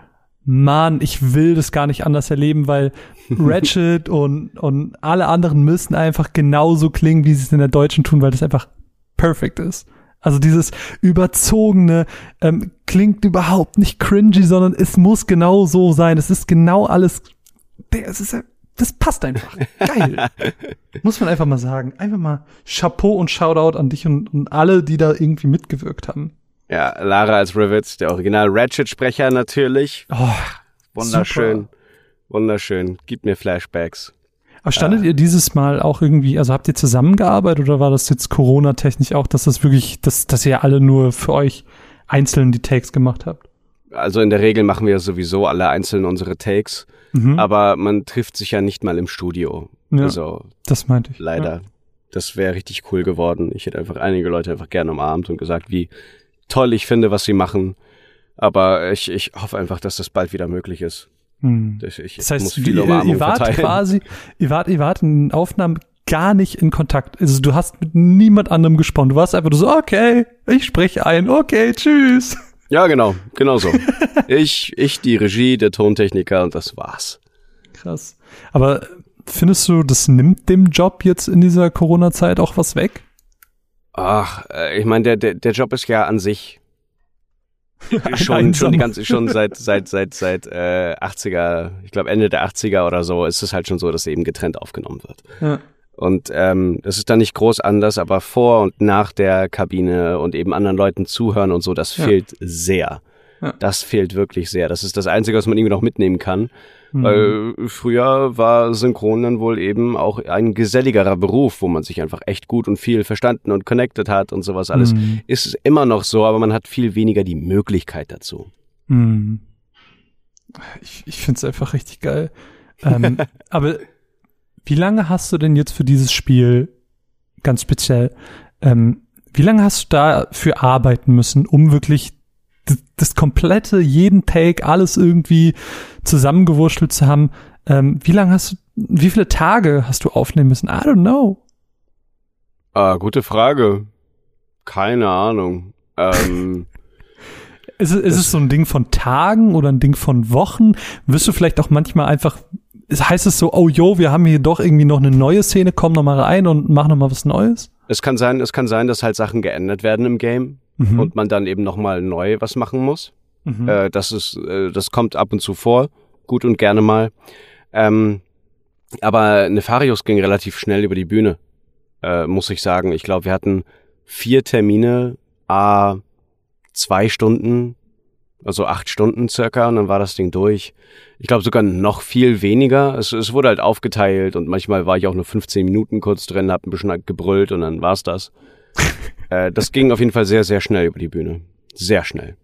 Mann, ich will das gar nicht anders erleben, weil Ratchet und, und alle anderen müssen einfach genauso klingen, wie sie es in der Deutschen tun, weil das einfach perfekt ist. Also dieses überzogene ähm, klingt überhaupt nicht cringy, sondern es muss genau so sein. Es ist genau alles. Es ist das passt einfach. Geil. Muss man einfach mal sagen. Einfach mal Chapeau und Shoutout an dich und, und alle, die da irgendwie mitgewirkt haben. Ja, Lara als Rivet, der Original Ratchet-Sprecher natürlich. Oh, wunderschön. Super. Wunderschön. Gib mir Flashbacks. Aber standet äh. ihr dieses Mal auch irgendwie, also habt ihr zusammengearbeitet oder war das jetzt Corona-technisch auch, dass das wirklich, dass, dass ihr alle nur für euch einzeln die Takes gemacht habt? Also in der Regel machen wir sowieso alle einzeln unsere Takes. Mhm. Aber man trifft sich ja nicht mal im Studio. Ja, also, das meinte ich. Leider. Ja. Das wäre richtig cool geworden. Ich hätte einfach einige Leute einfach gerne umarmt und gesagt, wie toll ich finde, was sie machen. Aber ich, ich hoffe einfach, dass das bald wieder möglich ist. Hm. Ich, ich das heißt, ihr, ihr wart verteilen. quasi, ihr wart, ihr wart in Aufnahmen gar nicht in Kontakt. Also du hast mit niemand anderem gesprochen. Du warst einfach so, okay, ich spreche ein, okay, tschüss. Ja, genau, genau so. ich, ich die Regie, der Tontechniker und das war's. Krass. Aber findest du, das nimmt dem Job jetzt in dieser Corona-Zeit auch was weg? Ach, äh, ich meine, der, der, der Job ist ja an sich schon, schon die ganze, schon seit, seit, seit, seit äh, 80er, ich glaube Ende der 80er oder so, ist es halt schon so, dass eben getrennt aufgenommen wird. Ja. Und ähm, es ist dann nicht groß anders, aber vor und nach der Kabine und eben anderen Leuten zuhören und so, das ja. fehlt sehr. Ja. Das fehlt wirklich sehr. Das ist das Einzige, was man irgendwie noch mitnehmen kann. Mhm. Weil früher war Synchron dann wohl eben auch ein geselligerer Beruf, wo man sich einfach echt gut und viel verstanden und connected hat und sowas alles. Mhm. Ist immer noch so, aber man hat viel weniger die Möglichkeit dazu. Mhm. Ich, ich finde es einfach richtig geil. Ähm, aber wie lange hast du denn jetzt für dieses Spiel ganz speziell, ähm, wie lange hast du dafür arbeiten müssen, um wirklich das, komplette, jeden Take, alles irgendwie zusammengewurschtelt zu haben? Ähm, wie lange hast du, wie viele Tage hast du aufnehmen müssen? I don't know. Ah, gute Frage. Keine Ahnung. Ähm, ist, ist es so ein Ding von Tagen oder ein Ding von Wochen? Wirst du vielleicht auch manchmal einfach heißt es so, oh jo, wir haben hier doch irgendwie noch eine neue Szene, komm noch mal rein und mach noch mal was Neues? Es kann sein, es kann sein, dass halt Sachen geändert werden im Game mhm. und man dann eben noch mal neu was machen muss. Mhm. Äh, das ist, äh, das kommt ab und zu vor, gut und gerne mal. Ähm, aber Nefarius ging relativ schnell über die Bühne, äh, muss ich sagen. Ich glaube, wir hatten vier Termine, a zwei Stunden, also acht Stunden circa, und dann war das Ding durch. Ich glaube sogar noch viel weniger. Es, es wurde halt aufgeteilt und manchmal war ich auch nur 15 Minuten kurz drin, hab ein bisschen gebrüllt und dann war's das. Äh, das ging auf jeden Fall sehr, sehr schnell über die Bühne. Sehr schnell.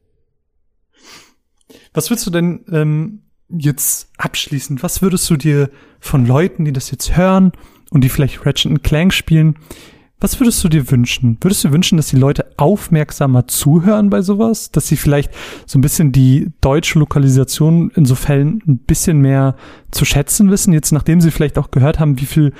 Was würdest du denn ähm, jetzt abschließen? Was würdest du dir von Leuten, die das jetzt hören und die vielleicht Ratchet Clank spielen, was würdest du dir wünschen? Würdest du wünschen, dass die Leute aufmerksamer zuhören bei sowas? Dass sie vielleicht so ein bisschen die deutsche Lokalisation in so Fällen ein bisschen mehr zu schätzen wissen? Jetzt nachdem sie vielleicht auch gehört haben, wie viel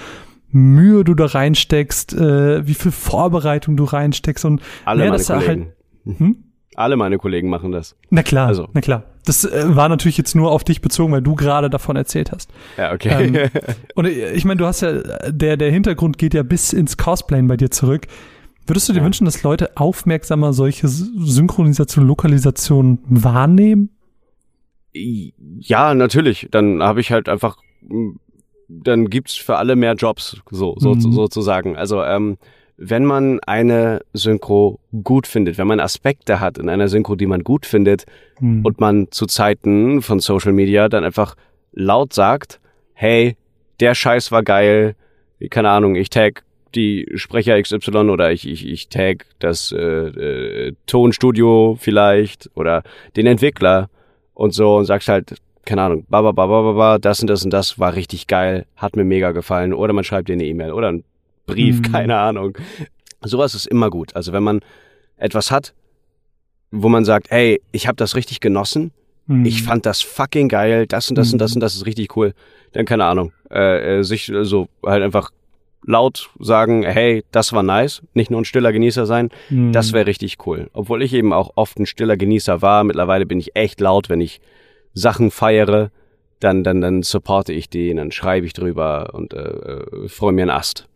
Mühe du da reinsteckst, äh, wie viel Vorbereitung du reinsteckst und Alle ja, meine er Kollegen. halt, hm? Alle meine Kollegen machen das. Na klar, Also. na klar. Das äh, war natürlich jetzt nur auf dich bezogen, weil du gerade davon erzählt hast. Ja, okay. Ähm, und äh, ich meine, du hast ja, der, der Hintergrund geht ja bis ins Cosplayen bei dir zurück. Würdest du dir Ja. wünschen, dass Leute aufmerksamer solche Synchronisation, Lokalisation wahrnehmen? ja, natürlich. Dann habe ich halt einfach, mm, dann gibt's für alle mehr Jobs, so, so Mhm. sozusagen. Also ähm, wenn man eine Synchro gut findet, wenn man Aspekte hat in einer Synchro, die man gut findet, Hm. und man zu Zeiten von Social Media dann einfach laut sagt, hey, der Scheiß war geil, keine Ahnung, ich tag die Sprecher XY oder ich, ich, ich tag das äh, äh, Tonstudio vielleicht oder den Entwickler und so und sagst halt, keine Ahnung, ba, ba, ba, ba, ba, das und das und das war richtig geil, hat mir mega gefallen oder man schreibt dir eine E-Mail oder einen Brief, Mhm. keine Ahnung. Sowas ist immer gut. Also wenn man etwas hat, wo man sagt, hey, ich habe das richtig genossen, Hm. ich fand das fucking geil, das und das und das Mhm. und das ist richtig cool, dann keine Ahnung, äh, äh, sich so halt einfach laut sagen, hey, das war nice, nicht nur ein stiller Genießer sein, das wäre richtig cool. Obwohl ich eben auch oft ein stiller Genießer war, mittlerweile bin ich echt laut, wenn ich Sachen feiere, dann dann dann supporte ich die, dann schreibe ich drüber und äh, äh, freue mir einen Ast.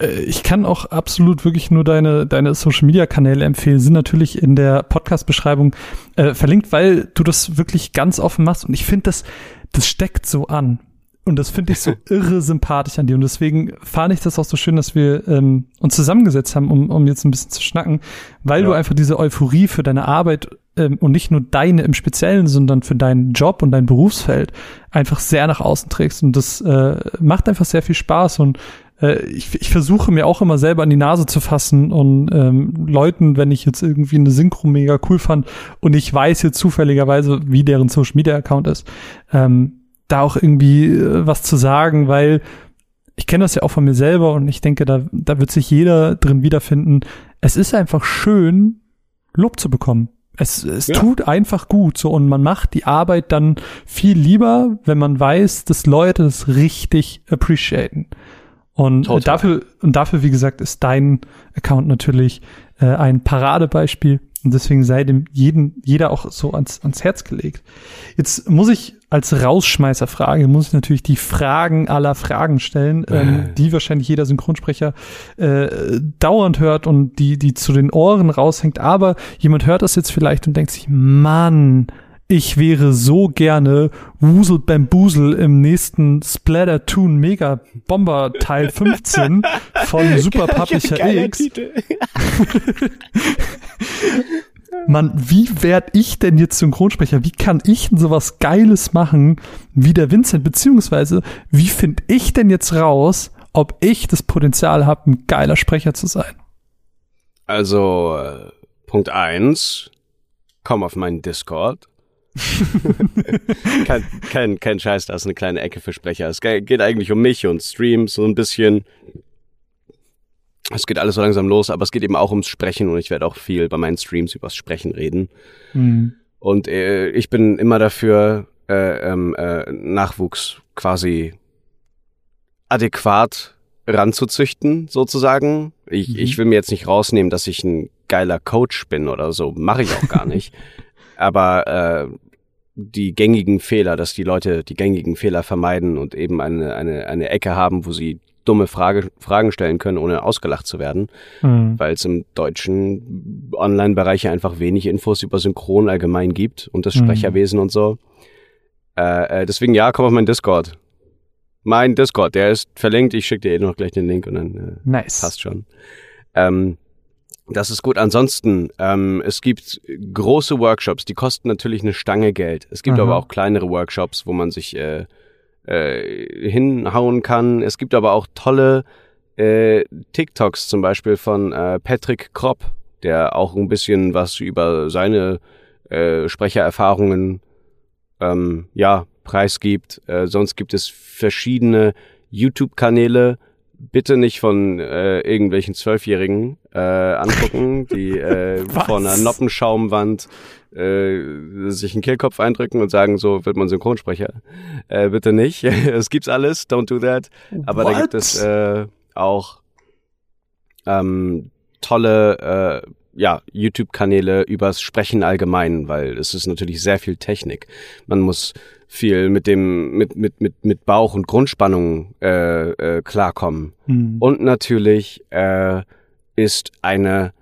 Äh, ich kann auch absolut wirklich nur deine, deine Social Media Kanäle empfehlen, sind natürlich in der Podcast-Beschreibung äh, verlinkt, weil du das wirklich ganz offen machst und ich finde, das, das steckt so an. Und das finde ich so irre sympathisch an dir. Und deswegen fand ich das auch so schön, dass wir ähm, uns zusammengesetzt haben, um, um jetzt ein bisschen zu schnacken, weil Ja. du einfach diese Euphorie für deine Arbeit ähm, und nicht nur deine im Speziellen, sondern für deinen Job und dein Berufsfeld einfach sehr nach außen trägst. Und das äh, macht einfach sehr viel Spaß. Und äh, ich, ich versuche mir auch immer selber an die Nase zu fassen und ähm, Leuten, wenn ich jetzt irgendwie eine Synchro mega cool fand und ich weiß jetzt zufälligerweise, wie deren Social Media Account ist, ähm, da auch irgendwie äh, was zu sagen, weil ich kenne das ja auch von mir selber und ich denke, da, da wird sich jeder drin wiederfinden. Es ist einfach schön, Lob zu bekommen. Es, es Ja. tut einfach gut so und man macht die Arbeit dann viel lieber, wenn man weiß, dass Leute das richtig appreciaten. Und Total. dafür, und dafür, wie gesagt, ist dein Account natürlich äh, ein Paradebeispiel. Und deswegen sei dem jeden, jeder auch so ans, ans Herz gelegt. Jetzt muss ich als Rausschmeißerfrage, muss ich natürlich die Fragen aller Fragen stellen, ähm, die wahrscheinlich jeder Synchronsprecher äh, dauernd hört und die, die zu den Ohren raushängt. Aber jemand hört das jetzt vielleicht und denkt sich, Mann, ich wäre so gerne Wusel Bambusel im nächsten Splatter-Toon Mega Bomber Teil 15 von Super Publisher X. Mann, wie werd ich denn jetzt Synchronsprecher? Wie kann ich denn sowas Geiles machen wie der Vincent? Beziehungsweise, wie finde ich denn jetzt raus, ob ich das Potenzial habe, ein geiler Sprecher zu sein? Also, äh, Punkt eins, komm auf meinen Discord. kein, kein, kein Scheiß, da ist eine kleine Ecke für Sprecher. Es ge- geht eigentlich um mich und Streams so ein bisschen. Es geht alles so langsam los, aber es geht eben auch ums Sprechen und ich werde auch viel bei meinen Streams übers Sprechen reden. Hm. Und äh, ich bin immer dafür, äh, ähm, äh, Nachwuchs quasi adäquat ranzuzüchten, sozusagen. Ich, Mhm. ich will mir jetzt nicht rausnehmen, dass ich ein geiler Coach bin oder so. Mache ich auch gar nicht. Aber äh, die gängigen Fehler, dass die Leute die gängigen Fehler vermeiden und eben eine, eine, eine Ecke haben, wo sie dumme Frage, Fragen stellen können, ohne ausgelacht zu werden Hm. weil es im deutschen Online-Bereich ja einfach wenig Infos über Synchron allgemein gibt und das Mhm. Sprecherwesen und so. Äh, äh, deswegen ja, komm auf meinen Discord. Mein Discord, der ist verlinkt. Ich schicke dir eh noch gleich den Link und dann äh, Nice. passt schon. Ähm, das ist gut. Ansonsten, ähm, es gibt große Workshops, die kosten natürlich eine Stange Geld. Es gibt Aha. aber auch kleinere Workshops, wo man sich äh, äh, hinhauen kann. Es gibt aber auch tolle äh, TikToks zum Beispiel von äh, Patrick Kropp, der auch ein bisschen was über seine äh, Sprechererfahrungen ähm, ja, preisgibt. Äh, sonst gibt es verschiedene YouTube-Kanäle, bitte nicht von äh, irgendwelchen Zwölfjährigen äh, angucken, die äh, vor einer Noppenschaumwand äh, sich einen Kehlkopf eindrücken und sagen, so wird man Synchronsprecher. Äh, bitte nicht. es gibt's alles, don't do that. Aber What? da gibt es äh, auch ähm, tolle äh, ja, YouTube-Kanäle übers Sprechen allgemein, weil es ist natürlich sehr viel Technik. Man muss viel mit dem, mit, mit, mit, mit Bauch und Grundspannung äh, äh, klarkommen. Mhm. Und natürlich äh, ist eine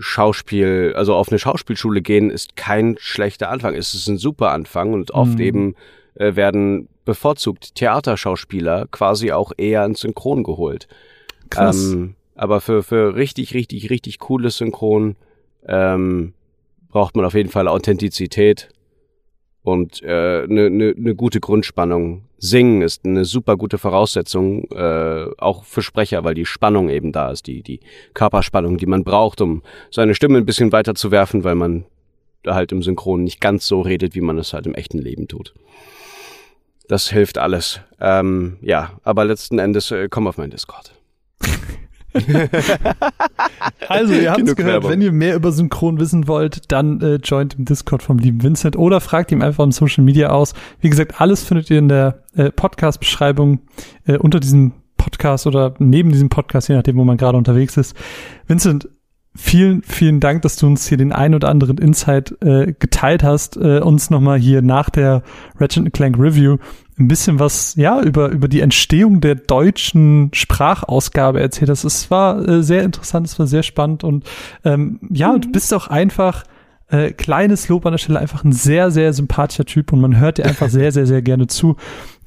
Schauspiel, also auf eine Schauspielschule gehen, ist kein schlechter Anfang. Es ist ein super Anfang und oft mhm. eben äh, werden bevorzugt Theaterschauspieler quasi auch eher ins Synchron geholt. Krass. Ähm, aber für, für richtig, richtig, richtig cooles Synchron ähm, braucht man auf jeden Fall Authentizität und eine äh, ne, ne, ne gute Grundspannung. Singen ist eine super gute Voraussetzung, äh, auch für Sprecher, weil die Spannung eben da ist, die, die Körperspannung, die man braucht, um seine Stimme ein bisschen weiter zu werfen, weil man halt im Synchron nicht ganz so redet, wie man es halt im echten Leben tut. Das hilft alles. Ähm, ja, aber letzten Endes äh, komm auf meinen Discord. also, ihr habt es gehört, Werbung. wenn ihr mehr über Synchron wissen wollt, dann äh, joint im Discord vom lieben Vincent oder fragt ihm einfach im Social Media aus. Wie gesagt, alles findet ihr in der äh, Podcast-Beschreibung äh, unter diesem Podcast oder neben diesem Podcast, je nachdem, wo man gerade unterwegs ist. Vincent, vielen, vielen Dank, dass du uns hier den ein oder anderen Insight äh, geteilt hast, äh, uns nochmal hier nach der Ratchet Clank Review ein bisschen was, ja, über, über die Entstehung der deutschen Sprachausgabe erzählt hast. Es war äh, sehr interessant, es war sehr spannend und ähm, ja, mhm. du bist auch einfach, äh, kleines Lob an der Stelle, einfach ein sehr, sehr sympathischer Typ und man hört dir einfach sehr, sehr, sehr gerne zu.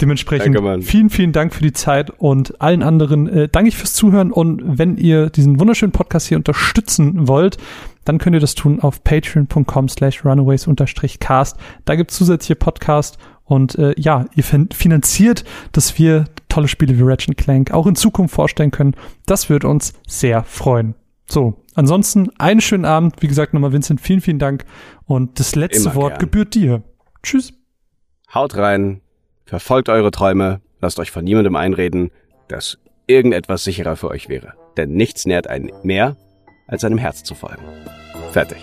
Dementsprechend Danke, vielen, vielen Dank für die Zeit und allen anderen äh, danke ich fürs Zuhören und wenn ihr diesen wunderschönen Podcast hier unterstützen wollt, dann könnt ihr das tun auf patreon.com slash runaways-cast. Da gibt's zusätzliche Podcasts und äh, ja, ihr finanziert, dass wir tolle Spiele wie Ratchet Clank auch in Zukunft vorstellen können. Das würde uns sehr freuen. So, ansonsten einen schönen Abend. Wie gesagt, nochmal Vincent, vielen, vielen Dank. Und das letzte Immer Wort gern. gebührt dir. Tschüss. Haut rein, verfolgt eure Träume, lasst euch von niemandem einreden, dass irgendetwas sicherer für euch wäre. Denn nichts nährt einen mehr, als einem Herz zu folgen. Fertig.